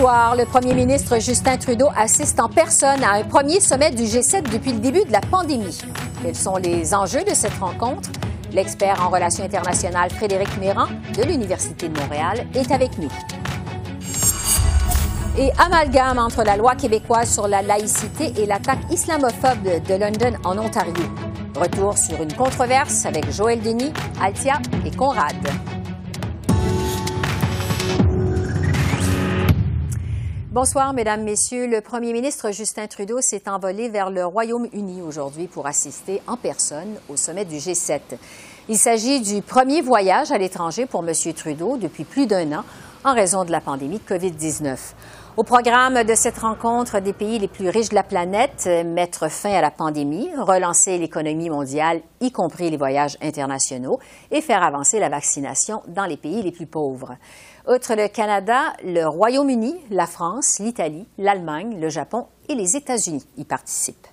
Le premier ministre Justin Trudeau assiste en personne à un premier sommet du G7 depuis le début de la pandémie. Quels sont les enjeux de cette rencontre? L'expert en relations internationales Frédéric Méran de l'Université de Montréal est avec nous. Et amalgame entre la loi québécoise sur la laïcité et l'attaque islamophobe de London en Ontario. Retour sur une controverse avec Joël Denis, Altia et Conrad. Bonsoir, Mesdames, Messieurs. Le premier ministre Justin Trudeau s'est envolé vers le Royaume-Uni aujourd'hui pour assister en personne au sommet du G7. Il s'agit du premier voyage à l'étranger pour M. Trudeau depuis plus d'un an en raison de la pandémie de COVID-19. Au programme de cette rencontre des pays les plus riches de la planète, mettre fin à la pandémie, relancer l'économie mondiale, y compris les voyages internationaux, et faire avancer la vaccination dans les pays les plus pauvres. Outre le Canada, le Royaume-Uni, la France, l'Italie, l'Allemagne, le Japon et les États-Unis y participent.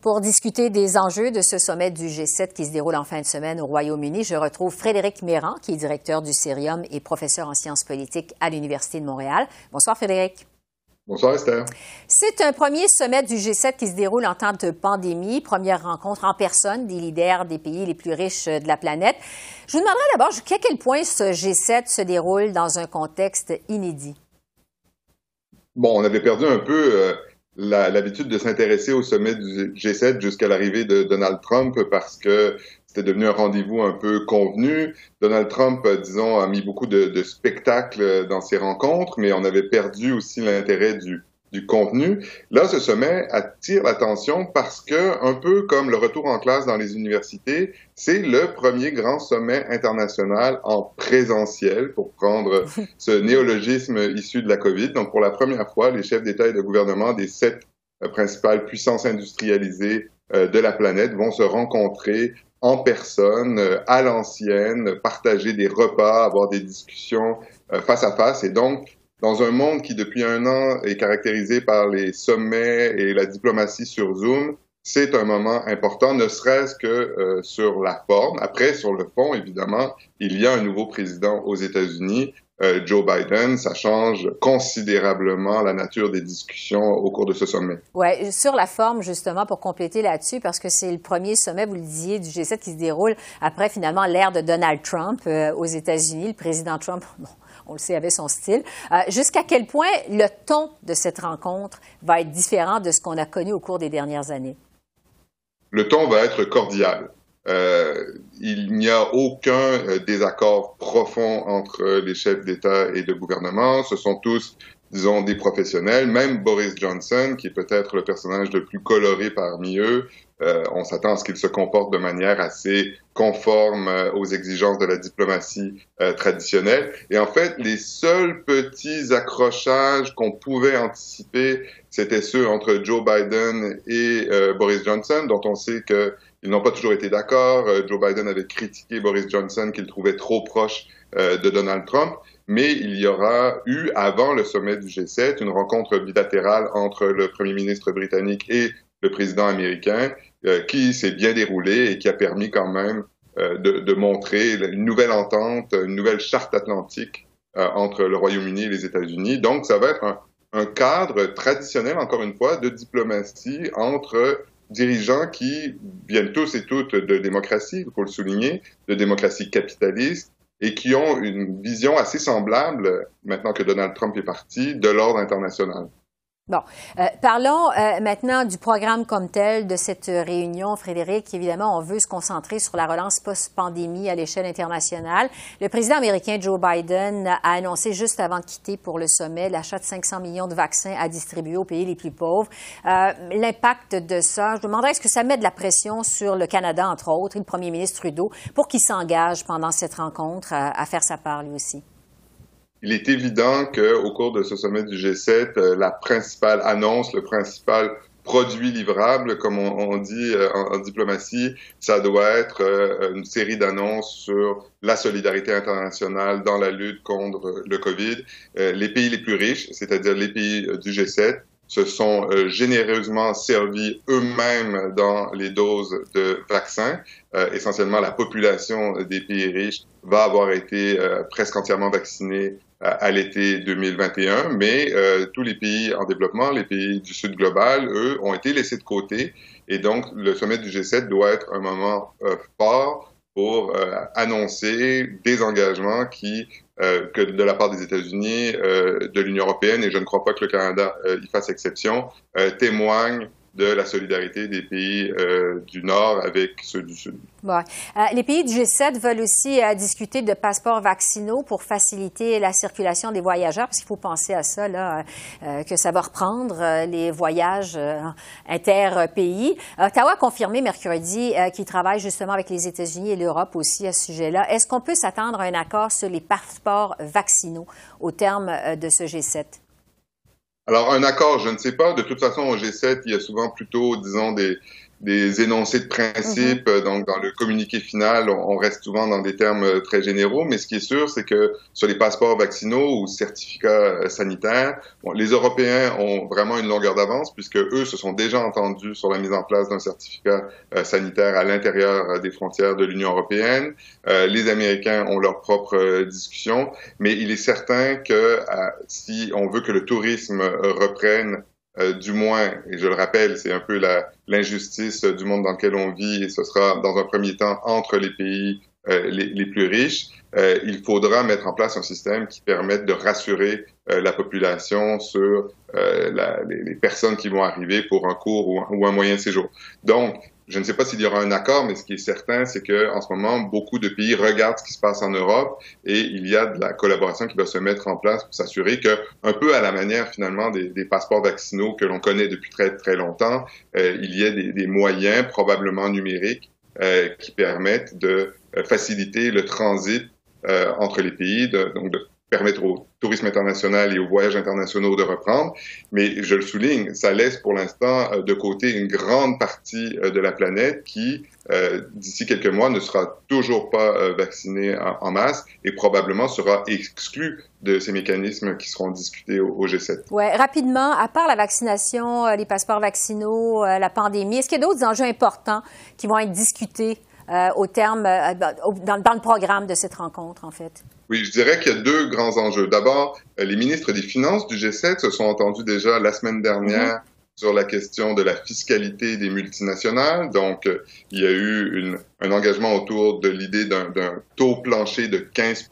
Pour discuter des enjeux de ce sommet du G7 qui se déroule en fin de semaine au Royaume-Uni, je retrouve Frédéric Méran, qui est directeur du Cérium et professeur en sciences politiques à l'Université de Montréal. Bonsoir, Frédéric. Bonsoir Esther. C'est un premier sommet du G7 qui se déroule en temps de pandémie, première rencontre en personne des leaders des pays les plus riches de la planète. Je vous demanderai d'abord jusqu'à quel point ce G7 se déroule dans un contexte inédit. Bon, on avait perdu un peu euh, l'habitude de s'intéresser au sommet du G7 jusqu'à l'arrivée de Donald Trump parce que c'était devenu un rendez-vous un peu convenu. Donald Trump, euh, disons, a mis beaucoup de, de spectacles dans ses rencontres, mais on avait perdu aussi l'intérêt du, du contenu. Là, ce sommet attire l'attention parce que, un peu comme le retour en classe dans les universités, c'est le premier grand sommet international en présentiel, pour prendre ce néologisme issu de la COVID. Donc, pour la première fois, les chefs d'État et de gouvernement des sept euh, principales puissances industrialisées euh, de la planète vont se rencontrer en personne, euh, à l'ancienne, partager des repas, avoir des discussions euh, face à face. Et donc, dans un monde qui, depuis un an, est caractérisé par les sommets et la diplomatie sur Zoom, c'est un moment important, ne serait-ce que euh, sur la forme. Après, sur le fond, évidemment, il y a un nouveau président aux États-Unis euh, Joe Biden, ça change considérablement la nature des discussions au cours de ce sommet. Oui, sur la forme, justement, pour compléter là-dessus, parce que c'est le premier sommet, vous le disiez, du G7 qui se déroule après finalement l'ère de Donald Trump euh, aux États-Unis. Le président Trump, bon, on le sait, avait son style. Euh, jusqu'à quel point le ton de cette rencontre va être différent de ce qu'on a connu au cours des dernières années? Le ton va être cordial. Euh, il n'y a aucun euh, désaccord profond entre les chefs d'État et de gouvernement. Ce sont tous, disons, des professionnels. Même Boris Johnson, qui est peut-être le personnage le plus coloré parmi eux, euh, on s'attend à ce qu'il se comporte de manière assez conforme euh, aux exigences de la diplomatie traditionnelle. Et en fait, les seuls petits accrochages qu'on pouvait anticiper, c'était ceux entre Joe Biden et Boris Johnson, dont on sait que ils n'ont pas toujours été d'accord. Euh, Joe Biden avait critiqué Boris Johnson qu'il trouvait trop proche euh, de Donald Trump. Mais il y aura eu, avant le sommet du G7, une rencontre bilatérale entre le premier ministre britannique et le président américain euh, qui s'est bien déroulée et qui a permis quand même de, montrer une nouvelle entente, une nouvelle charte atlantique entre le Royaume-Uni et les États-Unis. Donc, ça va être un cadre traditionnel, encore une fois, de diplomatie entre dirigeants qui viennent tous et toutes de démocratie, il faut le souligner, de démocratie capitaliste, et qui ont une vision assez semblable, maintenant que Donald Trump est parti, de l'ordre international. Bon, euh, parlons euh, maintenant du programme comme tel de cette réunion, Frédéric. Évidemment, on veut se concentrer sur la relance post-pandémie à l'échelle internationale. Le président américain Joe Biden a annoncé juste avant de quitter pour le sommet l'achat de 500 millions de vaccins à distribuer aux pays les plus pauvres. Euh, l'impact de ça, je demanderais est-ce que ça met de la pression sur le Canada, entre autres, et le premier ministre Trudeau, pour qu'il s'engage pendant cette rencontre à faire sa part lui aussi? Il est évident qu'au cours de ce sommet du G7, euh, la principale annonce, le principal produit livrable, comme on, dit euh, en, diplomatie, ça doit être euh, une série d'annonces sur la solidarité internationale dans la lutte contre le COVID. Les pays les plus riches, c'est-à-dire les pays du G7, se sont généreusement servis eux-mêmes dans les doses de vaccins. essentiellement, la population des pays riches va avoir été presque entièrement vaccinée à l'été 2021, mais euh, tous les pays en développement, les pays du Sud global, eux, ont été laissés de côté. Et donc, le sommet du G7 doit être un moment euh, fort pour euh, annoncer des engagements qui, que de la part des États-Unis, de l'Union européenne, et je ne crois pas que le Canada y fasse exception, témoignent de la solidarité des pays euh, du Nord avec ceux du Sud. Euh, les pays du G7 veulent aussi euh, discuter de passeports vaccinaux pour faciliter la circulation des voyageurs, parce qu'il faut penser à ça, là, que ça va reprendre les voyages inter-pays. Ottawa a confirmé mercredi qu'il travaille justement avec les États-Unis et l'Europe aussi à ce sujet-là. Est-ce qu'on peut s'attendre à un accord sur les passeports vaccinaux au terme de ce G7? Alors, un accord, je ne sais pas. De toute façon, au G7, il y a souvent plutôt, disons, des, des énoncés de principe. Mhm. Donc, dans le communiqué final, on, reste souvent dans des termes euh, très généraux. Mais ce qui est sûr, c'est que sur les passeports vaccinaux ou certificats euh, sanitaires, les Européens ont vraiment une longueur d'avance puisque eux se sont déjà entendus sur la mise en place d'un certificat euh, sanitaire à l'intérieur des frontières de l'Union européenne. les Américains ont leurs propres discussions, mais il est certain que si on veut que le tourisme reprenne euh, du moins, et je le rappelle, c'est un peu l'injustice du monde dans lequel on vit, et ce sera dans un premier temps entre les pays euh, les, les, plus riches, euh, il faudra mettre en place un système qui permette de rassurer la population sur la, les, les, personnes qui vont arriver pour un cours ou, ou un moyen séjour. Donc, je ne sais pas s'il y aura un accord, mais ce qui est certain, c'est que en ce moment, beaucoup de pays regardent ce qui se passe en Europe et il y a de la collaboration qui va se mettre en place pour s'assurer que, un peu à la manière finalement des, passeports vaccinaux que l'on connaît depuis très très longtemps, euh, il y a des, moyens, probablement numériques, euh, qui permettent de euh, faciliter le transit entre les pays, donc de permettre au tourisme international et aux voyages internationaux de reprendre. Mais je le souligne, ça laisse pour l'instant euh, de côté une grande partie euh, de la planète qui, euh, d'ici quelques mois, ne sera toujours pas vaccinée en, masse et probablement sera exclue de ces mécanismes qui seront discutés au, G7. Oui, rapidement, à part la vaccination, les passeports vaccinaux, la pandémie, est-ce qu'il y a d'autres enjeux importants qui vont être discutés au terme, dans le programme de cette rencontre, en fait? Oui, je dirais qu'il y a deux grands enjeux. D'abord, euh, les ministres des Finances du G7 se sont entendus déjà la semaine dernière mhm. sur la question de la fiscalité des multinationales. Donc, euh, il y a eu une, un engagement autour de l'idée d'un taux plancher de 15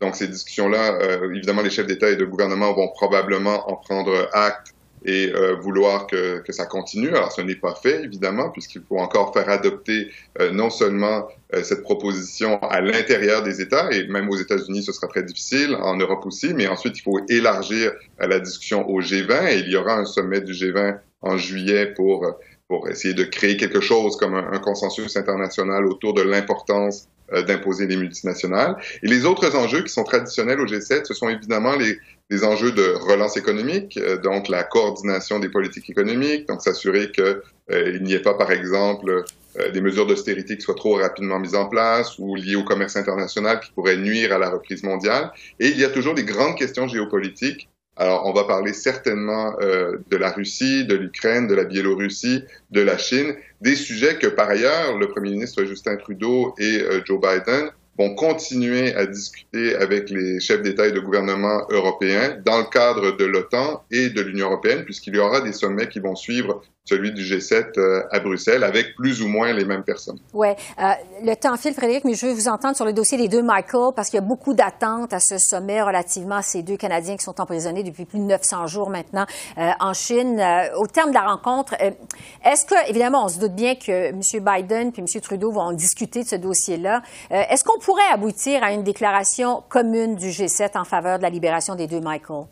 Donc, ces discussions-là, euh, évidemment, les chefs d'État et de gouvernement vont probablement en prendre acte et euh, vouloir que, que, ça continue. Alors, ce n'est pas fait, évidemment, puisqu'il faut encore faire adopter euh, non seulement euh, cette proposition à l'intérieur des États, et même aux États-Unis, ce sera très difficile, en Europe aussi, mais ensuite, il faut élargir la discussion au G20, et il y aura un sommet du G20 en juillet pour, pour essayer de créer quelque chose comme un, un consensus international autour de l'importance d'imposer les multinationales. Et les autres enjeux qui sont traditionnels au G7, ce sont évidemment les, des enjeux de relance économique, euh, donc la coordination des politiques économiques, donc s'assurer qu'il euh, n'y ait pas, par exemple, euh, des mesures d'austérité qui soient trop rapidement mises en place ou liées au commerce international qui pourraient nuire à la reprise mondiale. Et il y a toujours des grandes questions géopolitiques. Alors, on va parler certainement de la Russie, de l'Ukraine, de la Biélorussie, de la Chine, des sujets que, par ailleurs, le Premier ministre Justin Trudeau et Joe Biden vont continuer à discuter avec les chefs d'État et de gouvernement européens dans le cadre de l'OTAN et de l'Union européenne, puisqu'il y aura des sommets qui vont suivre celui du G7 euh, à Bruxelles, avec plus ou moins les mêmes personnes. Oui. Euh, le temps file, Frédéric, mais je veux vous entendre sur le dossier des deux Michael, parce qu'il y a beaucoup d'attentes à ce sommet relativement à ces deux Canadiens qui sont emprisonnés depuis plus de 900 jours maintenant euh, en Chine. au terme de la rencontre, est-ce que, évidemment, on se doute bien que M. Biden puis M. Trudeau vont discuter de ce dossier-là. est-ce qu'on pourrait aboutir à une déclaration commune du G7 en faveur de la libération des deux Michael?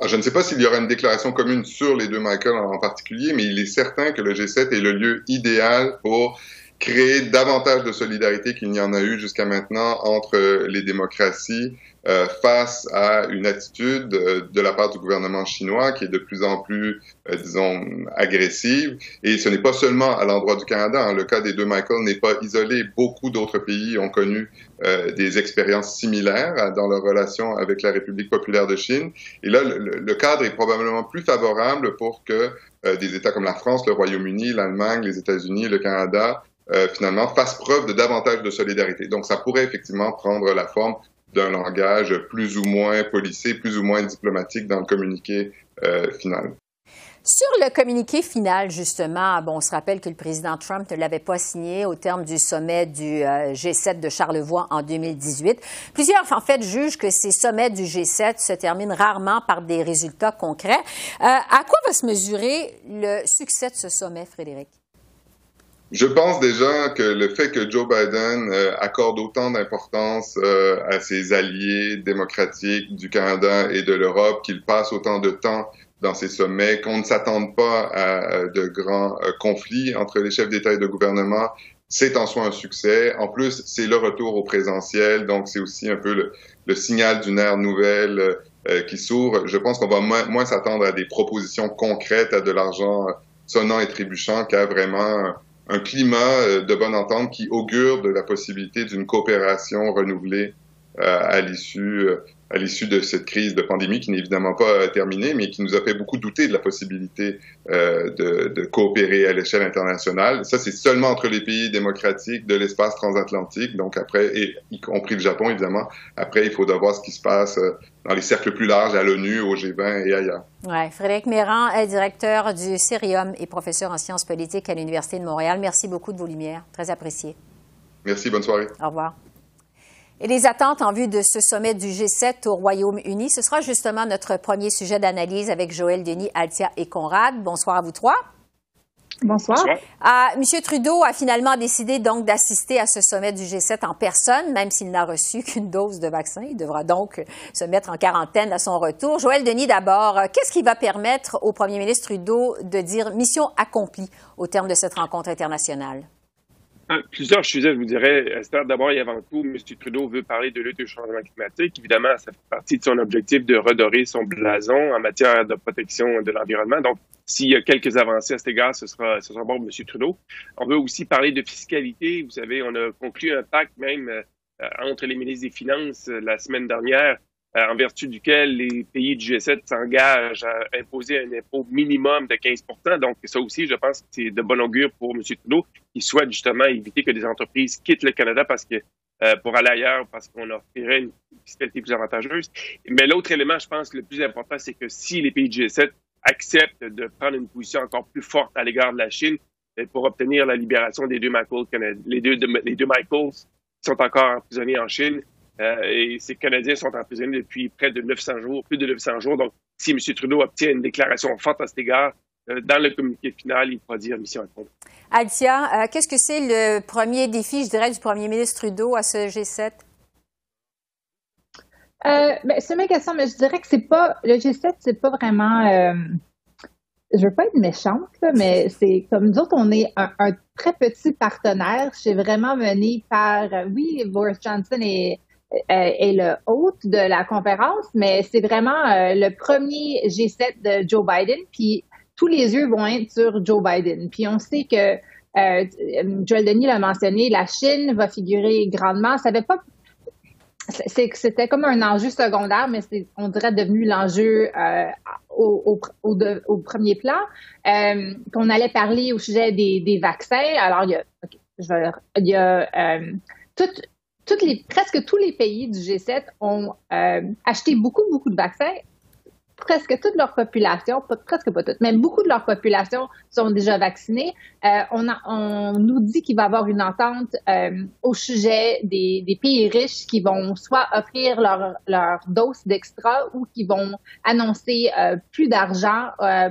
Ah, je ne sais pas s'il y aura une déclaration commune sur les deux Michael en particulier, mais il est certain que le G7 est le lieu idéal pour créer davantage de solidarité qu'il n'y en a eu jusqu'à maintenant entre les démocraties euh, face à une attitude euh, de la part du gouvernement chinois qui est de plus en plus, euh, disons, agressive. Et ce n'est pas seulement à l'endroit du Canada. Hein. Le cas des deux Michael n'est pas isolé. Beaucoup d'autres pays ont connu des expériences similaires dans leur relation avec la République populaire de Chine. Et là, le, le cadre est probablement plus favorable pour que des États comme la France, le Royaume-Uni, l'Allemagne, les États-Unis, le Canada finalement fassent preuve de davantage de solidarité. Donc, ça pourrait effectivement prendre la forme d'un langage plus ou moins policé, plus ou moins diplomatique dans le communiqué euh, final. Sur le communiqué final, justement, bon, on se rappelle que le président Trump ne l'avait pas signé au terme du sommet du euh, G7 de Charlevoix en 2018. Plusieurs, en fait, jugent que ces sommets du G7 se terminent rarement par des résultats concrets. Euh, à quoi va se mesurer le succès de ce sommet, Frédéric? Je pense déjà que le fait que Joe Biden euh, accorde autant d'importance euh, à ses alliés démocratiques du Canada et de l'Europe, qu'il passe autant de temps dans ces sommets, qu'on ne s'attende pas à de grands euh, conflits entre les chefs d'État et de gouvernement, c'est en soi un succès. En plus, c'est le retour au présentiel, donc c'est aussi un peu le, signal d'une ère nouvelle qui s'ouvre. Je pense qu'on va moins s'attendre à des propositions concrètes, à de l'argent sonnant et trébuchant qu'à vraiment un climat euh, de bonne entente qui augure de la possibilité d'une coopération renouvelée euh, à l'issue euh, à l'issue de cette crise de pandémie qui n'est évidemment pas terminée, mais qui nous a fait beaucoup douter de la possibilité de, de, coopérer à l'échelle internationale. Ça, c'est seulement entre les pays démocratiques de l'espace transatlantique, donc après, et y compris le Japon, évidemment. Après, il faut voir ce qui se passe dans les cercles plus larges, à l'ONU, au G20 et ailleurs. Oui. Frédéric Méran est directeur du CERIUM et professeur en sciences politiques à l'Université de Montréal. Merci beaucoup de vos lumières. Très apprécié. Merci. Bonne soirée. Au revoir. Et les attentes en vue de ce sommet du G7 au Royaume-Uni, ce sera justement notre premier sujet d'analyse avec Joël Denis, Altia et Conrad. Bonsoir à vous trois. Bonsoir. Ah, Monsieur Trudeau a finalement décidé donc d'assister à ce sommet du G7 en personne, même s'il n'a reçu qu'une dose de vaccin. Il devra donc se mettre en quarantaine à son retour. Joël Denis, d'abord, qu'est-ce qui va permettre au premier ministre Trudeau de dire mission accomplie au terme de cette rencontre internationale? Ah, plusieurs sujets, je vous dirais. D'abord et avant tout, M. Trudeau veut parler de lutte au changement climatique. Évidemment, ça fait partie de son objectif de redorer son blason en matière de protection de l'environnement. Donc, s'il y a quelques avancées à cet égard, ce sera, ce sera bon pour M. Trudeau. On veut aussi parler de fiscalité. Vous savez, on a conclu un pacte même euh, entre les ministres des Finances euh, la semaine dernière en vertu duquel les pays du G7 s'engagent à imposer un impôt minimum de 15% Donc, ça aussi, je pense que c'est de bon augure pour M. Trudeau, qui souhaite justement éviter que des entreprises quittent le Canada parce que euh, pour aller ailleurs, parce qu'on offrirait une fiscalité plus avantageuse. Mais l'autre élément, je pense le plus important, c'est que si les pays du G7 acceptent de prendre une position encore plus forte à l'égard de la Chine euh, pour obtenir la libération des deux Michaels, les deux, les deux Michaels sont encore emprisonnés en Chine, euh, et ces Canadiens sont emprisonnés depuis près de 900 jours, plus de 900 jours. Donc, si M. Trudeau obtient une déclaration forte à cet égard, euh, dans le communiqué final, il pourra dire mission accomplie. Altia, euh, qu'est-ce que c'est le premier défi, je dirais, du premier ministre Trudeau à ce G7? Ben, c'est ma question, mais je dirais que c'est pas le G7, c'est pas vraiment. je veux pas être méchante, mais c'est comme nous autres, on est un, un très petit partenaire. C'est vraiment mené par, oui, Boris Johnson est euh, est le hôte de la conférence, mais c'est vraiment euh, le premier G7 de Joe Biden, puis tous les yeux vont être sur Joe Biden. Puis on sait que euh, Joel Denis l'a mentionné, la Chine va figurer grandement. Ça avait pas c'était comme un enjeu secondaire, mais c'est, on dirait, devenu l'enjeu euh, au, au, au, premier plan. Euh, qu'on allait parler au sujet des, des vaccins. Alors, il y a, je vais, il y a euh, toute les, presque tous les pays du G7 ont euh, acheté beaucoup, beaucoup de vaccins. Presque toute leur population, presque pas toutes, mais beaucoup de leur population sont déjà vaccinés. Euh, on, on, nous dit qu'il va y avoir une entente euh, au sujet des, pays riches qui vont soit offrir leur, leur dose d'extra ou qui vont annoncer plus d'argent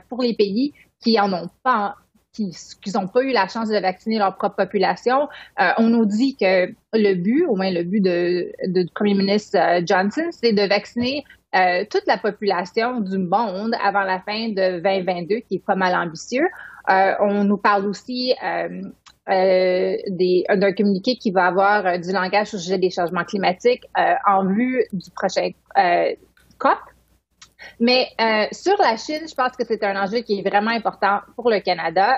pour les pays qui en ont pas qui n'ont pas eu la chance de vacciner leur propre population. Euh, on nous dit que le but, au moins le but de, du premier ministre euh, Johnson, c'est de vacciner euh, toute la population du monde avant la fin de 2022, qui est pas mal ambitieux. on nous parle aussi d'un communiqué qui va avoir du langage au sujet des changements climatiques en vue du prochain COP. Mais sur la Chine, je pense que c'est un enjeu qui est vraiment important pour le Canada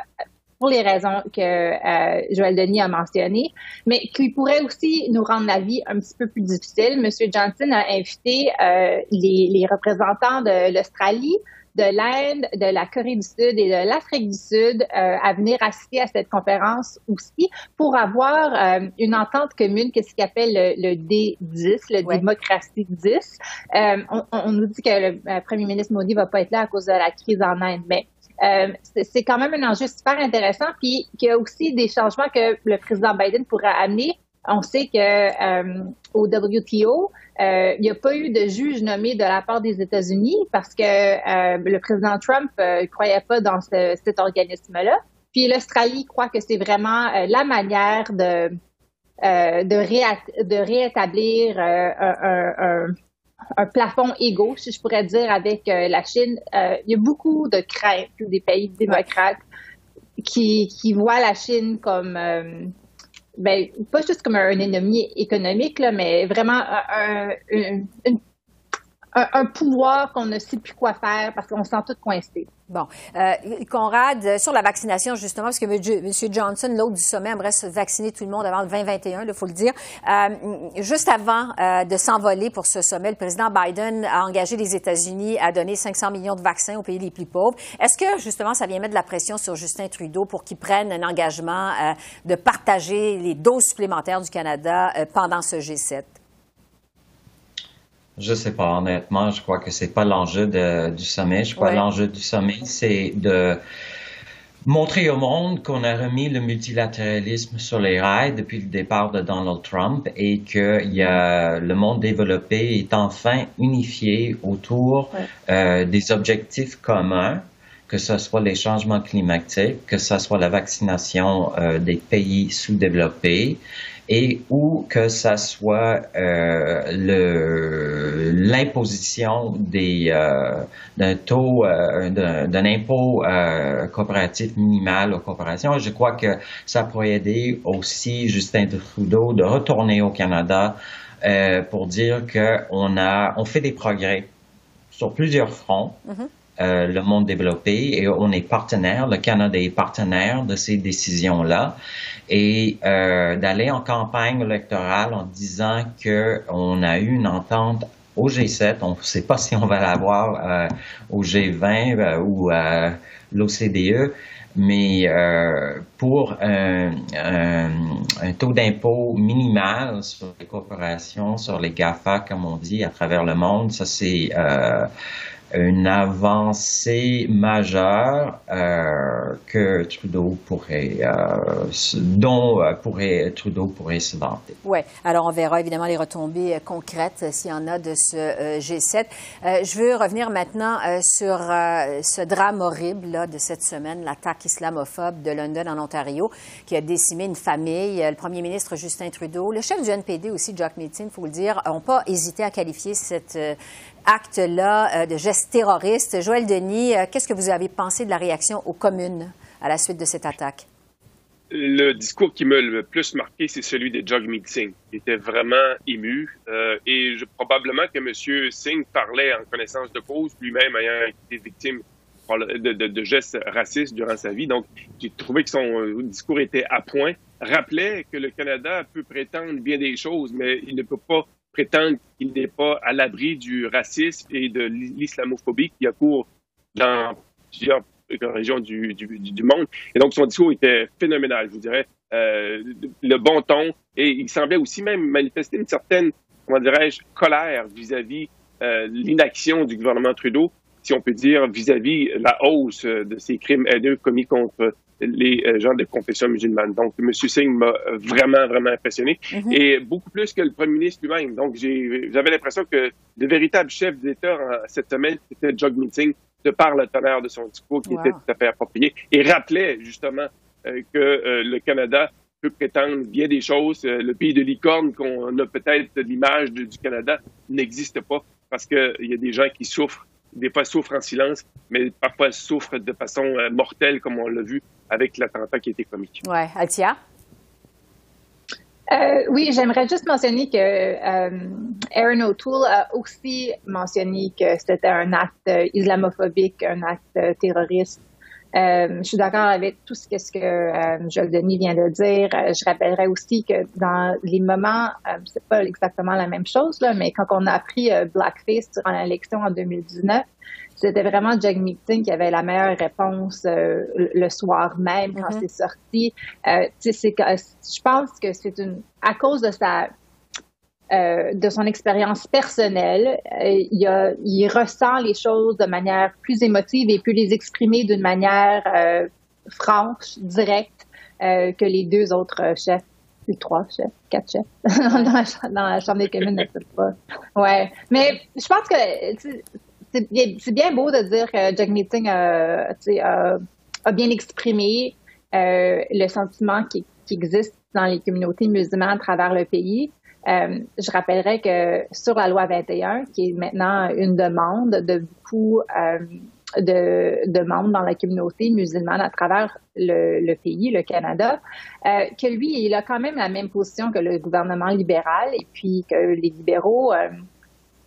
pour les raisons que euh, Joël Denis a mentionnées, mais qui pourrait aussi nous rendre la vie un petit peu plus difficile. Monsieur Johnson a invité euh, les, représentants de l'Australie, de l'Inde, de la Corée du Sud et de l'Afrique du Sud euh, à venir assister à cette conférence aussi pour avoir une entente commune, qu'est-ce qu'il appelle le, D10, le démocratie 10. On, on, nous dit que le premier ministre Modi va pas être là à cause de la crise en Inde, mais euh, c'est quand même un enjeu super intéressant, puis qu'il y a aussi des changements que le président Biden pourrait amener. On sait que euh, au WTO, euh, il n'y a pas eu de juge nommé de la part des États-Unis parce que le président Trump ne croyait pas dans cet organisme-là. Puis l'Australie croit que c'est vraiment la manière de de, de réétablir un, plafond égaux, si je pourrais dire, avec euh, la Chine. Euh, il y a beaucoup de craintes des pays démocrates qui, voient la Chine comme, euh, ben, pas juste comme un ennemi économique, là, mais vraiment un, un, pouvoir qu'on ne sait plus quoi faire parce qu'on se sent tout coincé. Bon. Euh, Conrad, euh, sur la vaccination, justement, parce que M. Johnson, l'autre du sommet, aimerait se vacciner tout le monde avant le 2021, il faut le dire. Euh, juste avant de s'envoler pour ce sommet, le président Biden a engagé les États-Unis à donner 500 millions de vaccins aux pays les plus pauvres. Est-ce que, justement, ça vient mettre de la pression sur Justin Trudeau pour qu'il prenne un engagement de partager les doses supplémentaires du Canada pendant ce G7? Je sais pas, honnêtement, je crois que c'est pas l'enjeu du sommet. Je crois que l'enjeu du sommet, c'est de montrer au monde qu'on a remis le multilatéralisme sur les rails depuis le départ de Donald Trump et que y a, le monde développé est enfin unifié autour euh, des objectifs communs que ce soit les changements climatiques, que ce soit la vaccination euh, des pays sous-développés, et ou que ça soit euh, l'imposition des euh, d'un taux euh, d'un impôt euh, coopératif minimal aux coopérations. Je crois que ça pourrait aider aussi Justin Trudeau de retourner au Canada euh, pour dire qu'on a on fait des progrès sur plusieurs fronts. Mm-hmm. Euh, le monde développé et on est partenaire, le Canada est partenaire de ces décisions-là. Et euh, d'aller en campagne électorale en disant qu'on a eu une entente au G7, on ne sait pas si on va l'avoir euh, au G20 euh, ou à l'OCDE, mais euh, pour un, un, un taux d'impôt minimal sur les corporations, sur les GAFA, comme on dit, à travers le monde, ça c'est euh, une avancée majeure euh, que Trudeau pourrait, euh, dont euh, pourrait, Trudeau pourrait se vanter. Oui. Alors, on verra évidemment les retombées concrètes s'il y en a de ce G7. je veux revenir maintenant sur ce drame horrible là, de cette semaine, l'attaque islamophobe de London en Ontario, qui a décimé une famille. Le premier ministre Justin Trudeau, le chef du NPD aussi, Jack Meeting, il faut le dire, n'ont pas hésité à qualifier cette acte-là euh, de geste terroriste. Joël Denis, euh, qu'est-ce que vous avez pensé de la réaction aux communes à la suite de cette attaque? Le discours qui m'a le plus marqué, c'est celui de Jagmeet Singh. Il était vraiment ému euh, et probablement que M. Singh parlait en connaissance de cause, lui-même ayant été victime de, de, de, gestes racistes durant sa vie. Donc, j'ai trouvé que son discours était à point, rappelait que le Canada peut prétendre bien des choses, mais il ne peut pas prétendre qu'il n'est pas à l'abri du racisme et de l'islamophobie qui a cours dans plusieurs régions du, du, monde. Et donc, son discours était phénoménal, je vous dirais. Euh, le bon ton. Et il semblait aussi même manifester une certaine, comment dirais-je, colère vis-à-vis euh, l'inaction du gouvernement Trudeau, si on peut dire, vis-à-vis la hausse de ces crimes haineux commis contre les euh, gens de confession musulmane. Donc, M. Singh m'a vraiment, vraiment impressionné mhm. et beaucoup plus que le premier ministre lui-même. Donc, j'avais l'impression que le véritable chef d'État cette semaine, c'était Jagmeet Singh, de par le tonnerre de son discours qui était tout à fait approprié et rappelait justement euh, que euh, le Canada peut prétendre bien des choses. le pays de licorne qu'on a peut-être l'image du Canada n'existe pas parce qu'il y a des gens qui souffrent des fois souffrent en silence, mais parfois souffrent de façon mortelle, comme on l'a vu avec l'attentat qui a été commis. Oui, Altia? Euh, oui, j'aimerais juste mentionner que euh, Aaron O'Toole a aussi mentionné que c'était un acte islamophobique, un acte terroriste. Euh, je suis d'accord avec tout ce que, ce que euh, Joël Denis vient de dire. je rappellerai aussi que dans les moments, c'est pas exactement la même chose, là, mais quand on a appris Blackface durant l'élection en 2019, c'était vraiment Jack Meeting qui avait la meilleure réponse euh, le soir même quand mm-hmm. c'est sorti. Euh, je pense que c'est une à cause de sa euh, de son expérience personnelle, il, a, il, ressent les choses de manière plus émotive et peut les exprimer d'une manière franche, directe que les deux autres chefs les trois chefs, quatre chefs dans, la, Chambre des communes ne pas. Ouais. Mais je pense que c'est bien beau de dire que Jack Meeting a, bien exprimé euh, le sentiment qui, existe dans les communautés musulmanes à travers le pays. Euh, je rappellerai que sur la loi 21, qui est maintenant une demande de beaucoup euh, de, de, membres dans la communauté musulmane à travers le, le pays, le Canada, que lui, il a quand même la même position que le gouvernement libéral et puis que les libéraux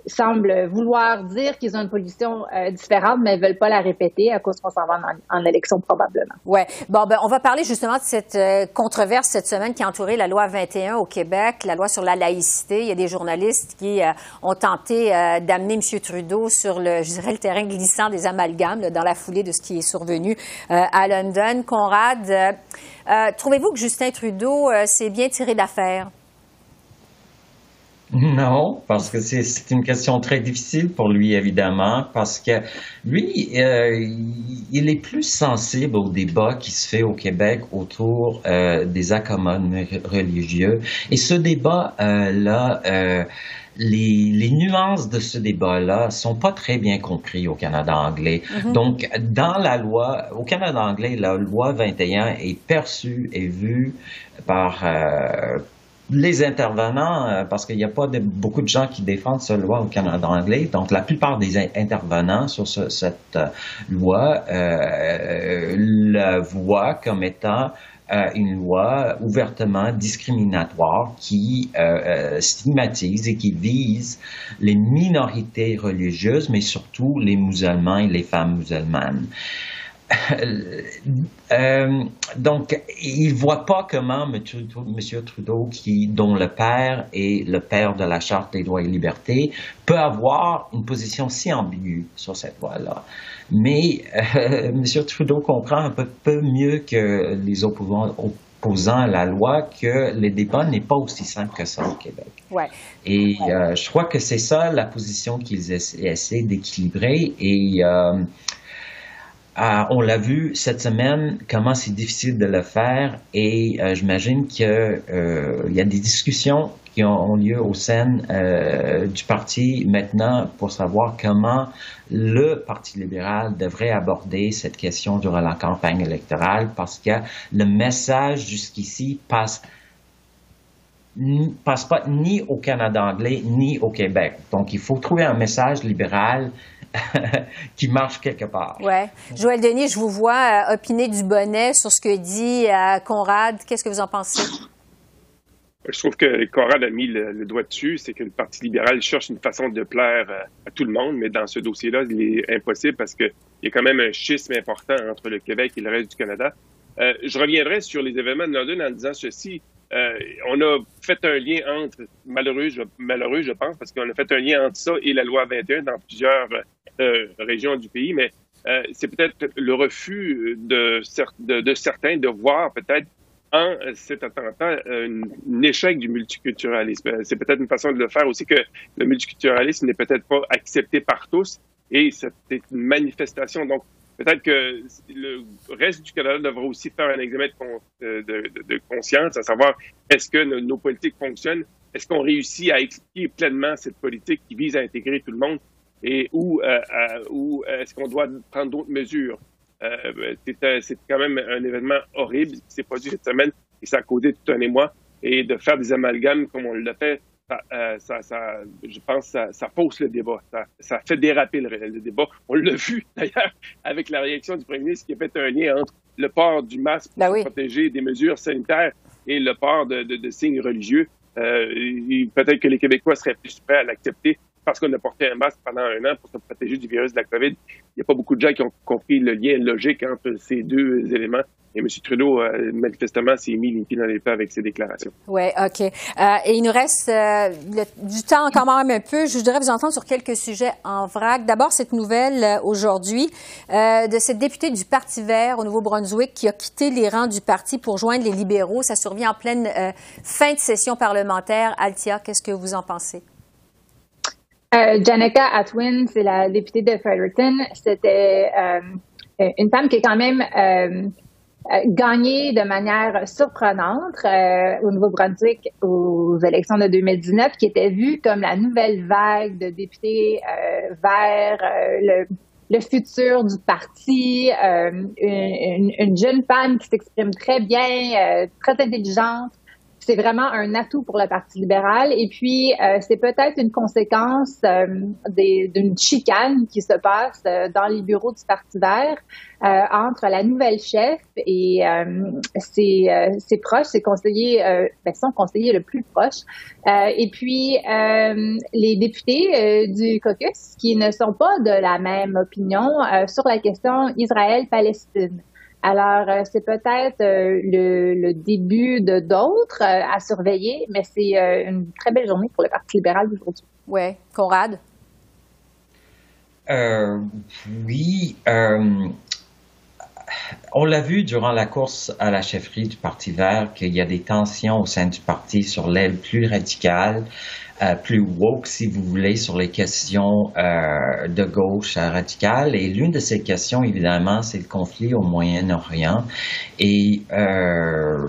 semblent vouloir dire qu'ils ont une position euh, différente, mais ne veulent pas la répéter à cause qu'on s'en va en, élection probablement. Ouais. Bon, ben, on va parler justement de cette euh, controverse cette semaine qui a entouré la loi 21 au Québec, la loi sur la laïcité. Il y a des journalistes qui euh, ont tenté d'amener M. Trudeau sur le, je dirais, le terrain glissant des amalgames dans la foulée de ce qui est survenu à London. Conrad, trouvez-vous que Justin Trudeau s'est bien tiré d'affaire? Non, parce que c'est une question très difficile pour lui, évidemment, parce que lui, euh, il est plus sensible au débat qui se fait au Québec autour euh, des accommodements religieux. Et ce débat-là, euh, les, les, nuances de ce débat-là sont pas très bien compris au Canada anglais. Mm-hmm. Donc, dans la loi, au Canada anglais, la loi 21 est perçue et vue par, les intervenants, euh, parce qu'il n'y a pas beaucoup de gens qui défendent cette loi au Canada anglais, donc la plupart des intervenants sur cette euh, loi euh, la voient comme étant une loi ouvertement discriminatoire qui stigmatise et qui vise les minorités religieuses, mais surtout les musulmans et les femmes musulmanes. Euh, donc, il voit pas comment M. Trudeau, qui, dont le père est le père de la Charte des droits et libertés, peut avoir une position si ambiguë sur cette loi-là. Mais euh, M. Trudeau comprend un peu, peu, mieux que les opposants, opposants à la loi que le débat n'est pas aussi simple que ça au Québec. Ouais. Et euh, je crois que c'est ça la position qu'ils essaient, d'équilibrer. Et ah, on l'a vu cette semaine, comment c'est difficile de le faire et euh, j'imagine qu'il euh, y a des discussions qui ont, lieu au sein euh, du parti maintenant pour savoir comment le Parti libéral devrait aborder cette question durant la campagne électorale parce que le message jusqu'ici passe passe pas ni au Canada anglais ni au Québec. Donc, il faut trouver un message libéral qui marche quelque part. Oui. Joël Denis, je vous vois euh, opiner du bonnet sur ce que dit euh, Conrad. Qu'est-ce que vous en pensez? Je trouve que Conrad a mis le, doigt dessus, c'est que le Parti libéral cherche une façon de plaire euh, à, tout le monde, mais dans ce dossier-là, il est impossible parce qu'il y a quand même un schisme important entre le Québec et le reste du Canada. je reviendrai sur les événements de London en disant ceci. Euh, on a fait un lien entre, malheureux je, malheureux, je pense, parce qu'on a fait un lien entre ça et la loi 21 dans plusieurs euh, régions du pays, mais euh, c'est peut-être le refus de, certains de voir peut-être en cet attentat un, échec du multiculturalisme. C'est peut-être une façon de le faire aussi que le multiculturalisme n'est peut-être pas accepté par tous et c'est une manifestation. Donc, peut-être que le reste du Canada devra aussi faire un examen de, conscience, à savoir est-ce que nos, politiques fonctionnent, est-ce qu'on réussit à expliquer pleinement cette politique qui vise à intégrer tout le monde? Et où, euh, où est-ce qu'on doit prendre d'autres mesures? Euh, c'est quand même un événement horrible qui s'est produit cette semaine et ça a causé tout un émoi. Et de faire des amalgames comme on l'a fait euh, ça, ça, je pense que ça, ça fausse le débat. Ça, ça fait déraper le, débat. On l'a vu d'ailleurs avec la réaction du premier ministre qui a fait un lien entre le port du masque pour ben protéger des mesures sanitaires et le port de, de, de signes religieux. Euh, Peut-être que les Québécois seraient plus prêts à l'accepter parce qu'on a porté un masque pendant un an pour se protéger du virus de la COVID. Il n'y a pas beaucoup de gens qui ont compris le lien logique entre ces deux éléments. Et M. Trudeau, euh, manifestement, s'est mis les pieds dans les plats avec ses déclarations. Oui, OK. Euh, et il nous reste euh, du temps quand même un peu. Je voudrais vous entendre sur quelques sujets en vrac. D'abord, cette nouvelle aujourd'hui de cette députée du Parti vert au Nouveau-Brunswick qui a quitté les rangs du parti pour joindre les libéraux. Ça survient en pleine fin de session parlementaire. Altia, qu'est-ce que vous en pensez? Euh, Janica Atwin, c'est la députée de Fredericton. C'était euh, une femme qui est quand même euh, gagnée de manière surprenante au Nouveau-Brunswick aux élections de 2019, qui était vue comme la nouvelle vague de députés vers le, futur du parti, une, jeune femme qui s'exprime très bien, très intelligente, c'est vraiment un atout pour le Parti libéral. Et puis, euh, c'est peut-être une conséquence euh, d'une chicane qui se passe euh, dans les bureaux du Parti vert entre la nouvelle chef et ses, ses, proches, ses conseillers, ben, son conseiller le plus proche, et puis les députés du caucus qui ne sont pas de la même opinion sur la question Israël-Palestine. Alors, euh, c'est peut-être euh, le, début de d'autres euh, à surveiller, mais c'est une très belle journée pour le Parti libéral d'aujourd'hui. Oui. Conrad? oui. On l'a vu durant la course à la chefferie du Parti vert qu'il y a des tensions au sein du parti sur l'aile plus radicale. Euh, plus woke, si vous voulez, sur les questions euh, de gauche radicale. Et l'une de ces questions, évidemment, c'est le conflit au Moyen-Orient et euh,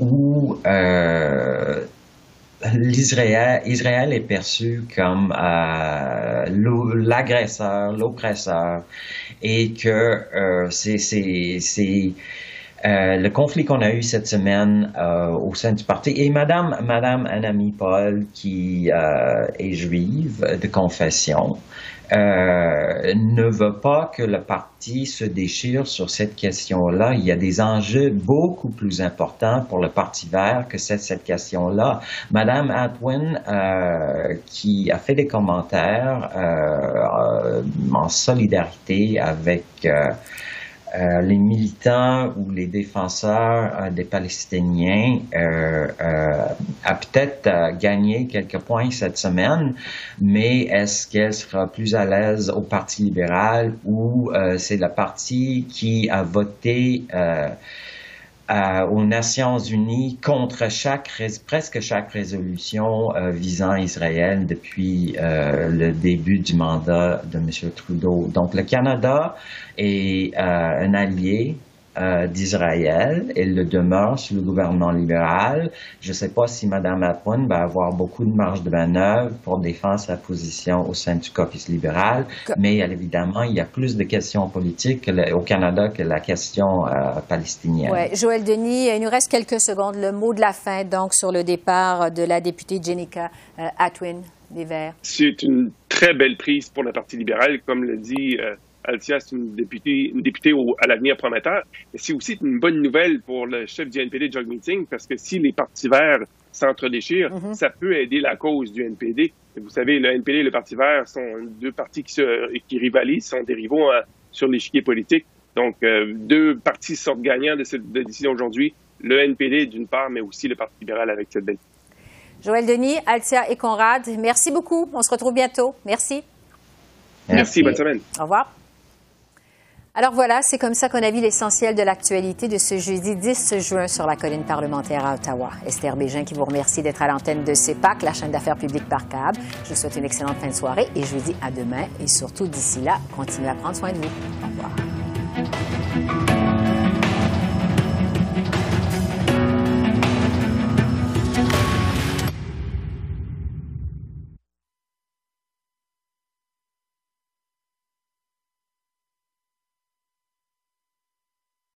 où l'Israël Israël est perçu comme l'agresseur, l'oppresseur, et que c'est euh, le conflit qu'on a eu cette semaine euh, au sein du parti. Et Madame Madame Anami Paul qui euh, est juive de confession ne veut pas que le parti se déchire sur cette question-là. Il y a des enjeux beaucoup plus importants pour le Parti vert que cette, question-là. Madame Atwin, qui a fait des commentaires en solidarité avec euh, les militants ou les défenseurs euh, des Palestiniens euh, a peut-être gagné quelques points cette semaine, mais est-ce qu'elle sera plus à l'aise au Parti libéral ou c'est le parti qui a voté aux Nations Unies contre chaque presque chaque résolution visant Israël depuis le début du mandat de M. Trudeau. Donc le Canada est euh, un allié euh, d'Israël. Elle le demeure sous le gouvernement libéral. Je ne sais pas si Mme Atwin va avoir beaucoup de marge de manœuvre pour défendre sa position au sein du caucus libéral, mais évidemment, il y a plus de questions politiques au Canada que la question euh, palestinienne. Ouais. Joël Denis, il nous reste quelques secondes. Le mot de la fin, donc, sur le départ de la députée Jenica Atwin des Verts. C'est une très belle prise pour le Parti libéral, comme le dit Altia, c'est une députée, une députée à l'avenir prometteur. C'est aussi une bonne nouvelle pour le chef du NPD, Jog Meeting, parce que si les partis verts s'entre-déchirent, mhm. ça peut aider la cause du NPD. vous savez, le NPD et le Parti vert sont deux partis qui, se, qui rivalisent, sont des rivaux euh, sur l'échiquier politique. Donc, euh, deux partis sortent gagnants de cette décision aujourd'hui. Le NPD d'une part, mais aussi le Parti libéral avec cette belle. Joël Denis, Altia et Conrad, merci beaucoup. On se retrouve bientôt. Merci. merci. bonne semaine. Au revoir. Alors voilà, c'est comme ça qu'on a vu l'essentiel de l'actualité de ce jeudi 10 juin sur la colline parlementaire à Ottawa. Esther Bégin qui vous remercie d'être à l'antenne de CEPAC, la chaîne d'affaires publiques par câble. Je vous souhaite une excellente fin de soirée et je vous dis à demain et surtout d'ici là, continuez à prendre soin de vous. Au revoir.